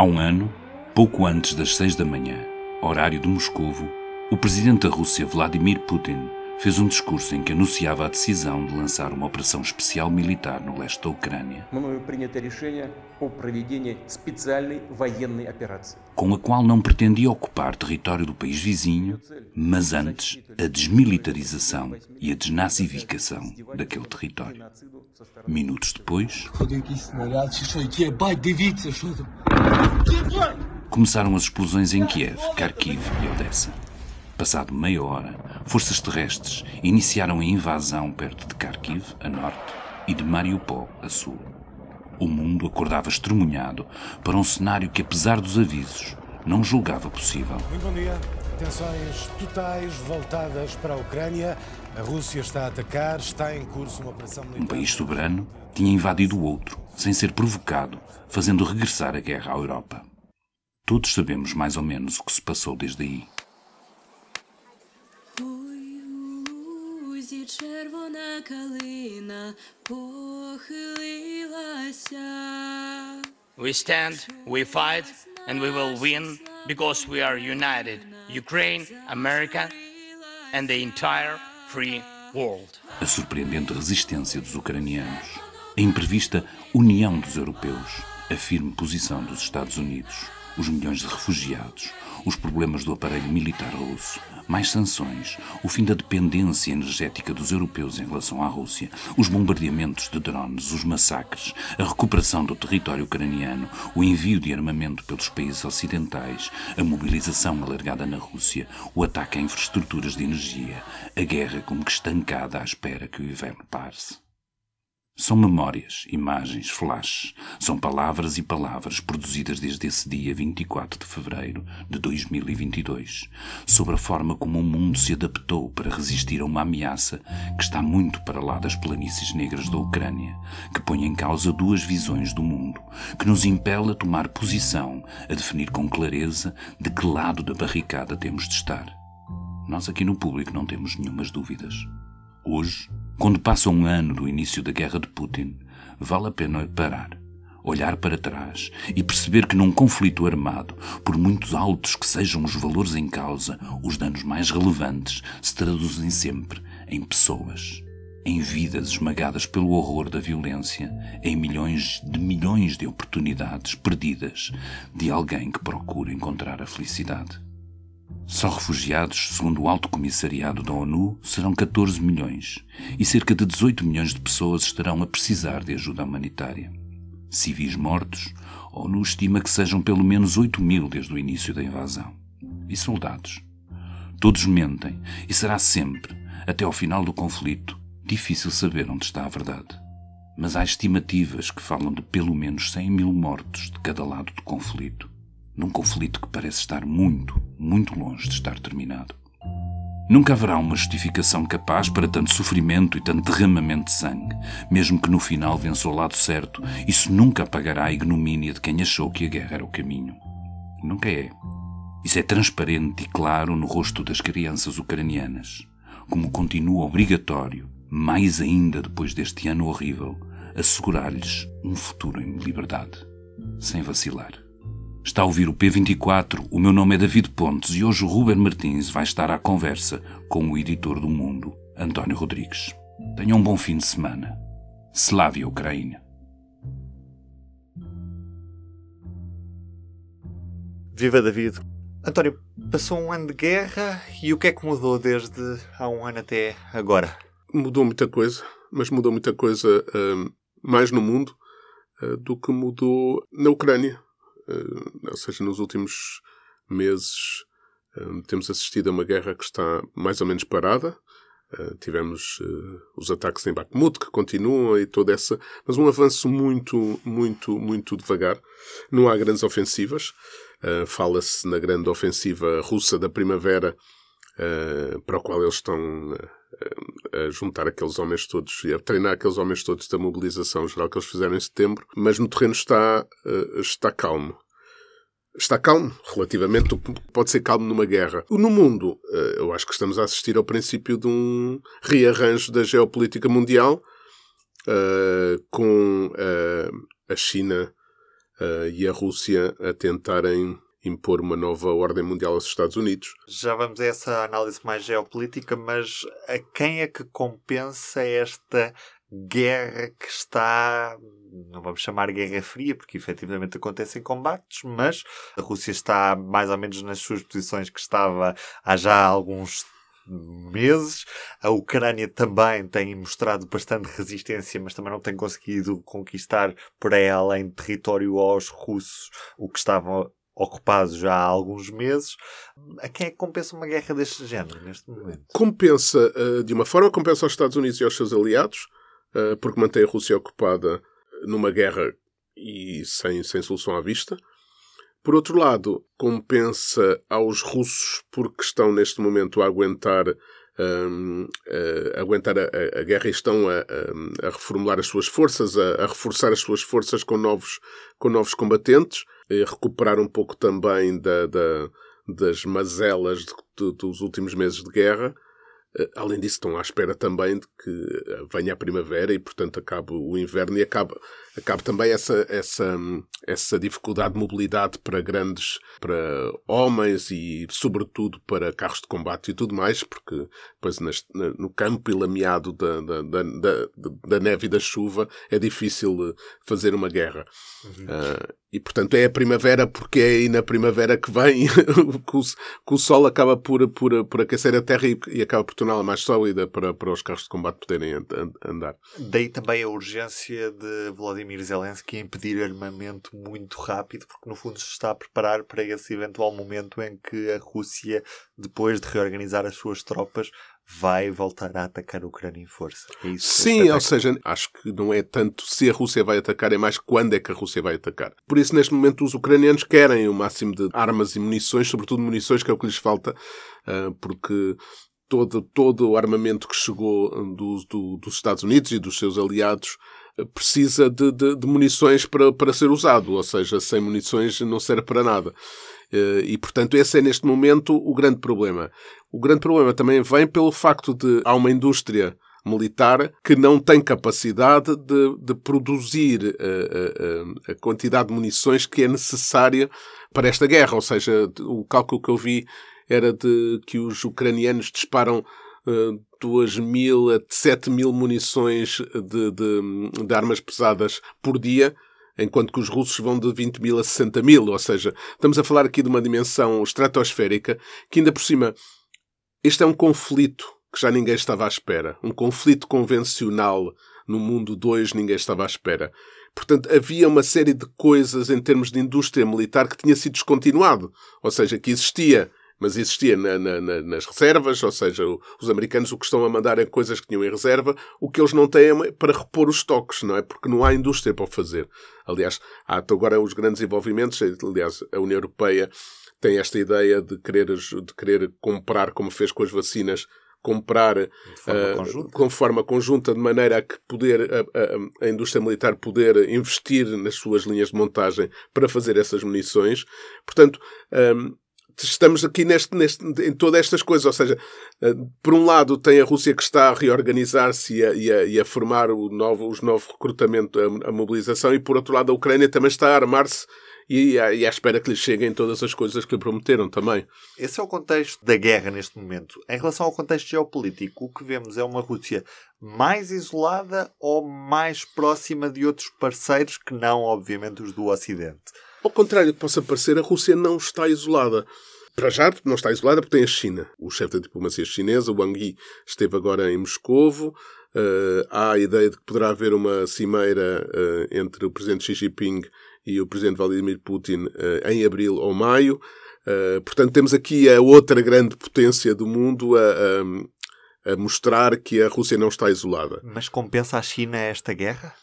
Há um ano, pouco antes das seis da manhã, horário de Moscovo, o presidente da Rússia, Vladimir Putin, fez um discurso em que anunciava a decisão de lançar uma operação especial militar no leste da Ucrânia, com a qual não pretendia ocupar território do país vizinho, mas antes a desmilitarização e a desnazificação daquele território. Minutos depois, começaram as explosões em Kiev, Kharkiv e Odessa. Passado meia hora, forças terrestres iniciaram a invasão perto de Kharkiv, a norte, e de Mariupol, a sul. O mundo acordava estremunhado para um cenário que, apesar dos avisos, não julgava possível. Muito bom dia. Tensões totais voltadas para a Ucrânia. A Rússia está a atacar, está em curso uma operação militar. Um país soberano tinha invadido o outro, sem ser provocado, fazendo regressar a guerra à Europa. Todos sabemos mais ou menos o que se passou desde aí. червона калина похилилася. We stand, we fight, and we will win because we are united. Ukraine, America, and the entire free world. A surpreendente resistência dos ucranianos, a imprevista união dos europeus, a firme posição dos Estados Unidos, os milhões de refugiados, os problemas do aparelho militar russo, mais sanções, o fim da dependência energética dos europeus em relação à Rússia, os bombardeamentos de drones, os massacres, a recuperação do território ucraniano, o envio de armamento pelos países ocidentais, a mobilização alargada na Rússia, o ataque a infraestruturas de energia, a guerra como que estancada à espera que o inverno passe. São memórias, imagens, flashes. São palavras e palavras produzidas desde esse dia 24 de fevereiro de 2022, sobre a forma como o mundo se adaptou para resistir a uma ameaça que está muito para lá das planícies negras da Ucrânia, que põe em causa duas visões do mundo, que nos impele a tomar posição, a definir com clareza de que lado da barricada temos de estar. Nós aqui no público não temos nenhumas dúvidas. Hoje, quando passa um ano do início da guerra de Putin, vale a pena parar, olhar para trás e perceber que num conflito armado, por muito altos que sejam os valores em causa, os danos mais relevantes se traduzem sempre em pessoas, em vidas esmagadas pelo horror da violência, em milhões de milhões de oportunidades perdidas de alguém que procura encontrar a felicidade. Só refugiados, segundo o Alto Comissariado da ONU, serão 14 milhões e cerca de 18 milhões de pessoas estarão a precisar de ajuda humanitária. Civis mortos, a ONU estima que sejam pelo menos 8 mil desde o início da invasão. E soldados. Todos mentem e será sempre, até ao final do conflito, difícil saber onde está a verdade. Mas há estimativas que falam de pelo menos 100 mil mortos de cada lado do conflito num conflito que parece estar muito, muito longe de estar terminado. Nunca haverá uma justificação capaz para tanto sofrimento e tanto derramamento de sangue, mesmo que no final vença o lado certo, isso nunca apagará a ignomínia de quem achou que a guerra era o caminho. Nunca é. Isso é transparente e claro no rosto das crianças ucranianas, como continua obrigatório, mais ainda depois deste ano horrível, assegurar-lhes um futuro em liberdade, sem vacilar. Está a ouvir o P24, o meu nome é David Pontes e hoje o Ruben Martins vai estar à conversa com o editor do Mundo, António Rodrigues. Tenha um bom fim de semana. Slávia Ucrânia. Viva David. António, passou um ano de guerra e o que é que mudou desde há um ano até agora? Mudou muita coisa, mas mudou muita coisa uh, mais no mundo uh, do que mudou na Ucrânia. Uh, ou seja, nos últimos meses uh, temos assistido a uma guerra que está mais ou menos parada. Uh, tivemos os ataques em Bakhmut que continuam e toda essa, mas um avanço muito, muito, muito devagar. Não há grandes ofensivas. Fala-se na grande ofensiva russa da primavera, para a qual eles estão a juntar aqueles homens todos e a treinar aqueles homens todos da mobilização geral que eles fizeram em setembro, mas no terreno está, está calmo. Está calmo, relativamente, pode ser calmo numa guerra. No mundo, eu acho que estamos a assistir ao princípio de um rearranjo da geopolítica mundial, com a China e a Rússia a tentarem impor uma nova ordem mundial aos Estados Unidos. Já vamos a essa análise mais geopolítica, mas a quem é que compensa esta guerra que está, não vamos chamar guerra fria, porque efetivamente acontecem combates, mas a Rússia está mais ou menos nas suas posições que estava há já alguns meses. A Ucrânia também tem mostrado bastante resistência, mas também não tem conseguido conquistar por aí além território aos russos, o que estavam ocupados já há alguns meses. A quem é que compensa uma guerra deste género neste momento? Compensa, eh, de uma forma, compensa aos Estados Unidos e aos seus aliados, eh, porque mantém a Rússia ocupada numa guerra e sem, sem solução à vista. Por outro lado, compensa aos russos porque estão neste momento a aguentar, um, a, aguentar a, a, guerra e estão a, a, reformular as suas forças, a, reforçar as suas forças com novos, com novos combatentes, recuperar um pouco também da, da das mazelas de, de, dos últimos meses de guerra. Eh, além disso, estão à espera também de que eh, venha a primavera e, portanto, acabe o inverno e acabe, acabe também essa, essa, essa dificuldade de mobilidade para grandes, para homens e, sobretudo, para carros de combate e tudo mais, porque depois neste, no campo e lameado da, da, da, da, neve e da chuva é difícil eh, fazer uma guerra. Uhum. Uh, e, portanto, é a primavera porque é aí na primavera que vem que, o, que o sol acaba por, por, por aquecer a terra e, e acaba por torná-la mais sólida para, para os carros de combate poderem andar. Daí também a urgência de Vladimir Zelensky em pedir armamento muito rápido, porque no fundo se está a preparar para esse eventual momento em que a Rússia, depois de reorganizar as suas tropas, vai voltar a atacar a Ucrânia em força. É Sim, ou seja, acho que não é tanto se a Rússia vai atacar, é mais quando é que a Rússia vai atacar. Por isso, neste momento, os ucranianos querem o máximo de armas e munições, sobretudo munições, que é o que lhes falta, ah, porque todo, todo o armamento que chegou do, do, dos Estados Unidos e dos seus aliados ah, precisa de, de, de, munições para, para ser usado, ou seja, sem munições não serve para nada. Ah, e, portanto, esse é neste momento o grande problema. O grande problema também vem pelo facto de há uma indústria militar que não tem capacidade de, de produzir a, a, a, quantidade de munições que é necessária para esta guerra. Ou seja, o cálculo que eu vi era de que os ucranianos disparam uh, 2 mil a 7 mil munições de, de, de armas pesadas por dia enquanto que os russos vão de 20 mil a 60 mil. Ou seja, estamos a falar aqui de uma dimensão estratosférica que, ainda por cima, este é um conflito que já ninguém estava à espera. Um conflito convencional no mundo 2 ninguém estava à espera. Portanto, havia uma série de coisas em termos de indústria militar que tinha sido descontinuado. Ou seja, que existia, mas existia na, na, nas reservas, ou seja, os americanos o que estão a mandar é coisas que tinham em reserva, o que eles não têm é para repor os estoques, não é? Porque não há indústria para o fazer. Aliás, há agora os grandes envolvimentos, aliás, a União Europeia tem esta ideia de querer, de querer comprar, como fez com as vacinas, comprar de forma uh, com forma conjunta, de maneira a que poder a, a, a, indústria militar poder investir nas suas linhas de montagem para fazer essas munições. Portanto, um, estamos aqui neste, neste, em todas estas coisas. Ou seja, uh, por um lado tem a Rússia que está a reorganizar-se e, e, e a, formar o novo, os novos recrutamento, a, a mobilização, e por outro lado a Ucrânia também está a armar-se e, e à espera que lhes cheguem todas as coisas que lhe prometeram também. Esse é o contexto da guerra neste momento. Em relação ao contexto geopolítico, o que vemos é uma Rússia mais isolada ou mais próxima de outros parceiros que não, obviamente, os do Ocidente? Ao contrário do que possa parecer, a Rússia não está isolada. Para já, não está isolada porque tem a China. O chefe da diplomacia chinesa, Wang Yi, esteve agora em Moscovo. Uh, há a ideia de que poderá haver uma cimeira uh, entre o presidente Xi Jinping e o presidente Vladimir Putin uh, em abril ou maio. Uh, portanto, temos aqui a outra grande potência do mundo a, a, a, mostrar que a Rússia não está isolada. Mas compensa a China esta guerra?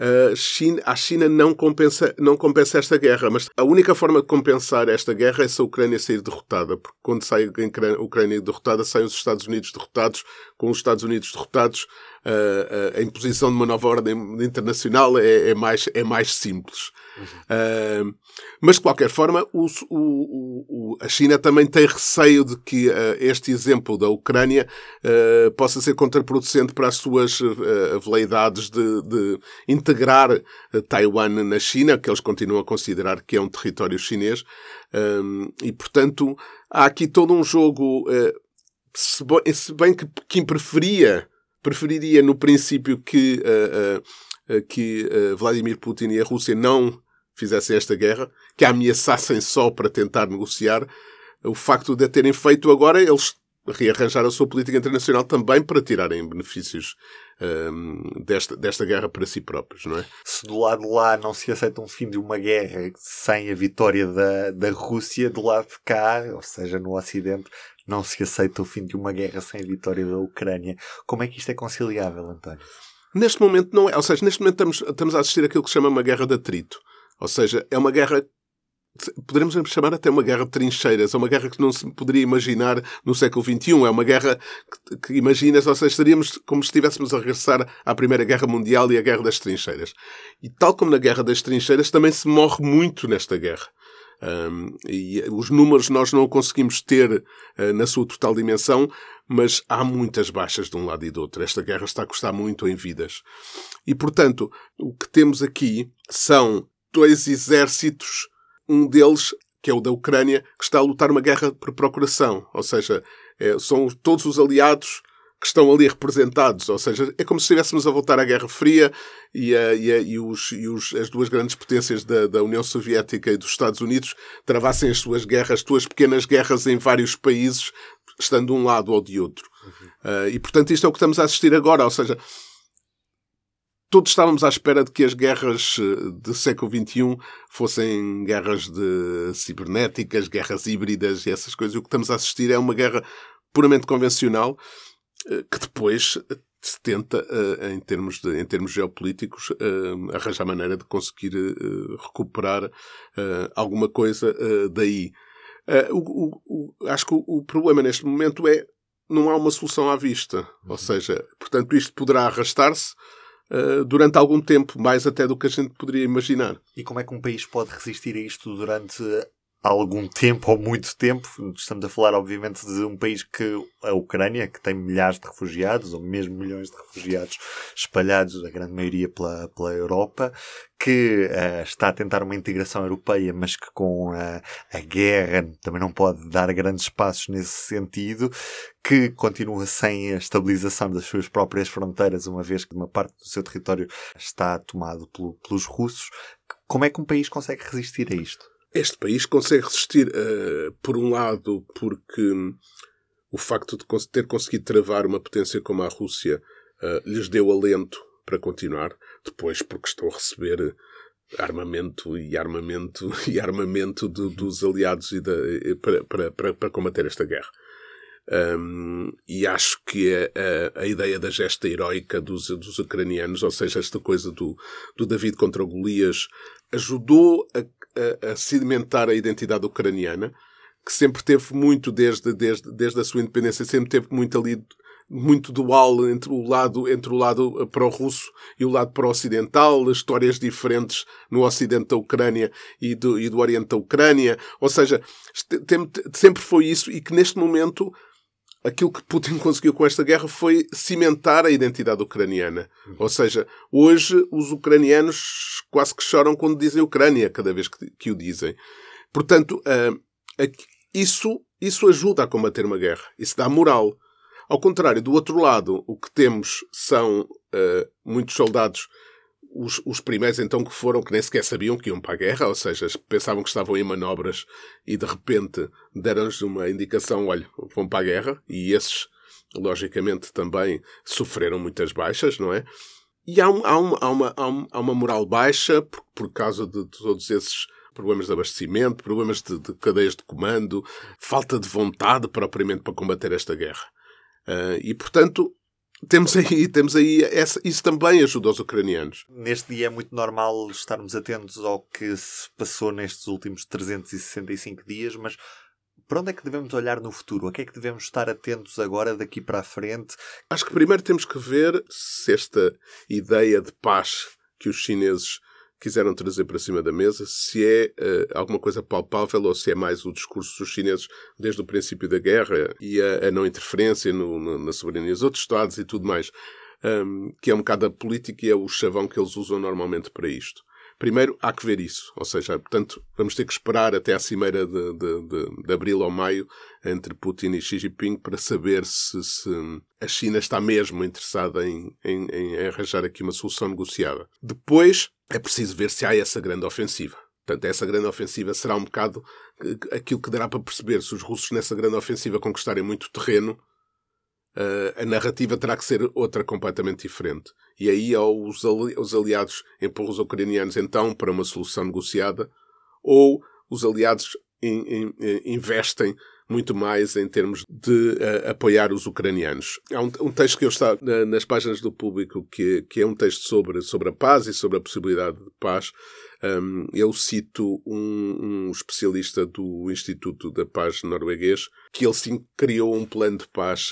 A China, a China não, compensa, não compensa esta guerra, mas a única forma de compensar esta guerra é se a Ucrânia sair derrotada, porque quando sai a Ucrânia derrotada, saem os Estados Unidos derrotados, com os Estados Unidos derrotados, uh, a imposição de uma nova ordem internacional é, é mais, é mais simples. Uhum. Uh, mas, de qualquer forma, o, o, o, a China também tem receio de que uh, este exemplo da Ucrânia uh, possa ser contraproducente para as suas veleidades de, de integrar Taiwan na China, que eles continuam a considerar que é um território chinês. E, portanto, há aqui todo um jogo, se, bem, que Kim preferia, preferiria no princípio que, que Vladimir Putin e a Rússia não fizessem esta guerra, que a ameaçassem só para tentar negociar, o facto de a terem feito agora, eles rearranjar a sua política internacional também para tirarem benefícios um, desta, desta guerra para si próprios, não é? Se do lado de lá não se aceita um fim de uma guerra sem a vitória da, da Rússia, do lado de cá, ou seja, no Ocidente, não se aceita o fim de uma guerra sem a vitória da Ucrânia. Como é que isto é conciliável, António? Neste momento não é. Ou seja, neste momento estamos, estamos a assistir àquilo que se chama uma guerra de atrito. Ou seja, é uma guerra poderemos chamar até uma guerra de trincheiras, é uma guerra que não se poderia imaginar no século XXI, é uma guerra que, que imaginas, ou seja, estaríamos como se estivéssemos a regressar à Primeira Guerra Mundial e à Guerra das Trincheiras. E tal como na Guerra das Trincheiras, também se morre muito nesta guerra. Um, e os números nós não conseguimos ter uh, na sua total dimensão, mas há muitas baixas de um lado e do outro. Esta guerra está a custar muito em vidas. E, portanto, o que temos aqui são dois exércitos, um deles, que é o da Ucrânia, que está a lutar uma guerra por procuração, ou seja, é, são todos os aliados que estão ali representados, ou seja, é como se estivéssemos a voltar à Guerra Fria e, a, e, a, e, os, e os, as duas grandes potências da, da, União Soviética e dos Estados Unidos travassem as suas guerras, suas pequenas guerras em vários países, estando de um lado ou de outro. Uhum. Uh, e, portanto, isto é o que estamos a assistir agora, ou seja, todos estávamos à espera de que as guerras eh, do século XXI fossem guerras de cibernéticas, guerras híbridas e essas coisas. O que estamos a assistir é uma guerra puramente convencional eh, que depois se tenta, eh, em termos, de, em termos geopolíticos, arranjar maneira de conseguir recuperar alguma coisa daí. O, o, acho que o, problema neste momento é não há uma solução à vista. Ou seja, portanto, isto poderá arrastar-se uh, durante algum tempo, mais até do que a gente poderia imaginar. E como é que um país pode resistir a isto durante algum tempo ou muito tempo? Estamos a falar, obviamente, de um país que a Ucrânia, que tem milhares de refugiados, ou mesmo milhões de refugiados espalhados, a grande maioria pela, pela Europa, que uh, está a tentar uma integração europeia, mas que com a, a guerra também não pode dar grandes passos nesse sentido, que continua sem a estabilização das suas próprias fronteiras, uma vez que uma parte do seu território está tomado pelo, pelos russos. Como é que um país consegue resistir a isto? Este país consegue resistir, uh, por um lado, porque o facto de ter conseguido travar uma potência como a Rússia uh, lhes deu alento para continuar. Depois, porque estão a receber armamento e armamento e armamento de, dos aliados e de, para, para, para, para, combater esta guerra. Um, e acho que a, a, a, ideia da gesta heroica dos, dos ucranianos, ou seja, esta coisa do, do David contra o Golias, ajudou a, a, a sedimentar a identidade ucraniana, que sempre teve muito, desde, desde, desde a sua independência, sempre teve muito ali muito dual entre o lado entre o lado pró-russo e o lado pró-ocidental, histórias diferentes no ocidente da Ucrânia e do, e do oriente da Ucrânia. Ou seja, sempre foi isso e que neste momento aquilo que Putin conseguiu com esta guerra foi cimentar a identidade ucraniana. Ou seja, hoje os ucranianos quase que choram quando dizem Ucrânia, cada vez que, que o dizem. Portanto, uh, isso, isso ajuda a combater uma guerra. Isso dá moral. Ao contrário, do outro lado, o que temos são uh, muitos soldados, os, os, primeiros então que foram, que nem sequer sabiam que iam para a guerra, ou seja, pensavam que estavam em manobras e de repente deram-lhes uma indicação, olha, vão para a guerra, e esses, logicamente, também sofreram muitas baixas, não é? E há, um, há, uma, há, uma, há, uma, moral baixa por, por causa de todos esses problemas de abastecimento, problemas de, de cadeias de comando, falta de vontade propriamente para combater esta guerra. Uh, e, portanto, temos aí, temos aí essa, isso também ajuda os ucranianos. Neste dia é muito normal estarmos atentos ao que se passou nestes últimos 365 dias, mas para onde é que devemos olhar no futuro? A que é que devemos estar atentos agora, daqui para a frente? Acho que primeiro temos que ver se esta ideia de paz que os chineses quiseram trazer para cima da mesa, se é uh, alguma coisa palpável ou se é mais o discurso dos chineses desde o princípio da guerra e a, a não interferência no, no, na soberania dos outros Estados e tudo mais, um, que é um bocado a política e é o chavão que eles usam normalmente para isto. Primeiro, há que ver isso. Ou seja, portanto, vamos ter que esperar até à cimeira de, de, de, de abril ou maio entre Putin e Xi Jinping para saber se, se a China está mesmo interessada em, em, em arranjar aqui uma solução negociada. Depois, é preciso ver se há essa grande ofensiva. Portanto, essa grande ofensiva será um bocado aquilo que dará para perceber se os russos nessa grande ofensiva conquistarem muito terreno Uh, a narrativa terá que ser outra completamente diferente. E aí ou os, ali os aliados empurram os ucranianos então para uma solução negociada, ou os aliados in, investem muito mais em termos de uh, apoiar os ucranianos. Há um, um texto que eu está na, nas páginas do público que, que é um texto sobre, sobre a paz e sobre a possibilidade de paz, um, eu cito um, um, especialista do Instituto da Paz norueguês que ele sim criou um plano de paz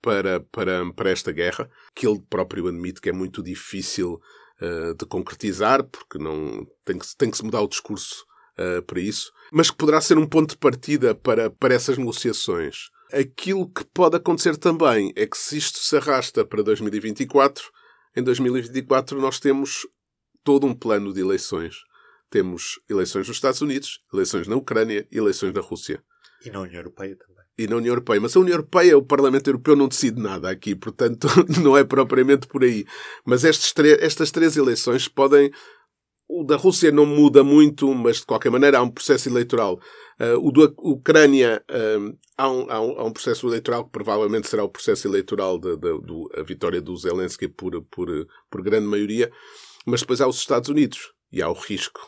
para, para, para esta guerra, que ele próprio admite que é muito difícil uh, de concretizar, porque não tem que, tem que se mudar o discurso uh, para isso, mas que poderá ser um ponto de partida para, para essas negociações. Aquilo que pode acontecer também é que se isto se arrasta para 2024, em 2024 nós temos todo um plano de eleições. Temos eleições nos Estados Unidos, eleições na Ucrânia e eleições na Rússia. E na União Europeia também. E na União Europeia. Mas a União Europeia, o Parlamento Europeu não decide nada aqui, portanto não é propriamente por aí. Mas estas três eleições podem. O da Rússia não muda muito, mas de qualquer maneira há um processo eleitoral. Uh, o da Ucrânia há, um, há, um, há, um, processo eleitoral que provavelmente será o processo eleitoral da vitória do Zelensky por, por, por grande maioria. Mas depois há os Estados Unidos e há o risco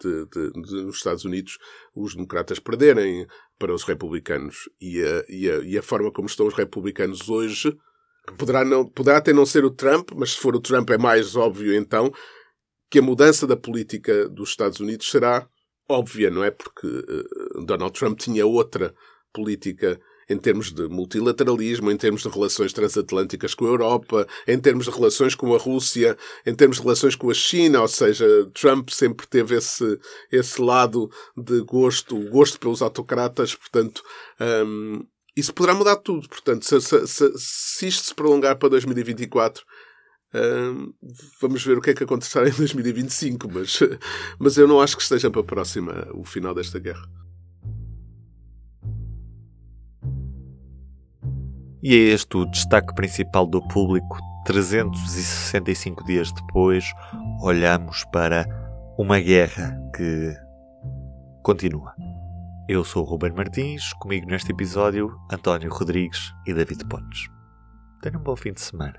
de, de, de nos Estados Unidos os democratas perderem para os republicanos. E a, e a, e a forma como estão os republicanos hoje poderá, não, poderá até não ser o Trump, mas se for o Trump é mais óbvio então que a mudança da política dos Estados Unidos será óbvia, não é? Porque uh, Donald Trump tinha outra política em termos de multilateralismo, em termos de relações transatlânticas com a Europa, em termos de relações com a Rússia, em termos de relações com a China, ou seja, Trump sempre teve esse, esse lado de gosto, gosto pelos autocratas, portanto, um, isso poderá mudar tudo. Portanto, se, se, se, se isto se prolongar para 2024, vamos ver o que é que acontecerá em 2025, mas, mas eu não acho que esteja para a próxima o final desta guerra. E é este o destaque principal do público. 365 dias depois, olhamos para uma guerra que continua. Eu sou o Ruben Martins, comigo neste episódio, António Rodrigues e David Pontes. Tenham um bom fim de semana.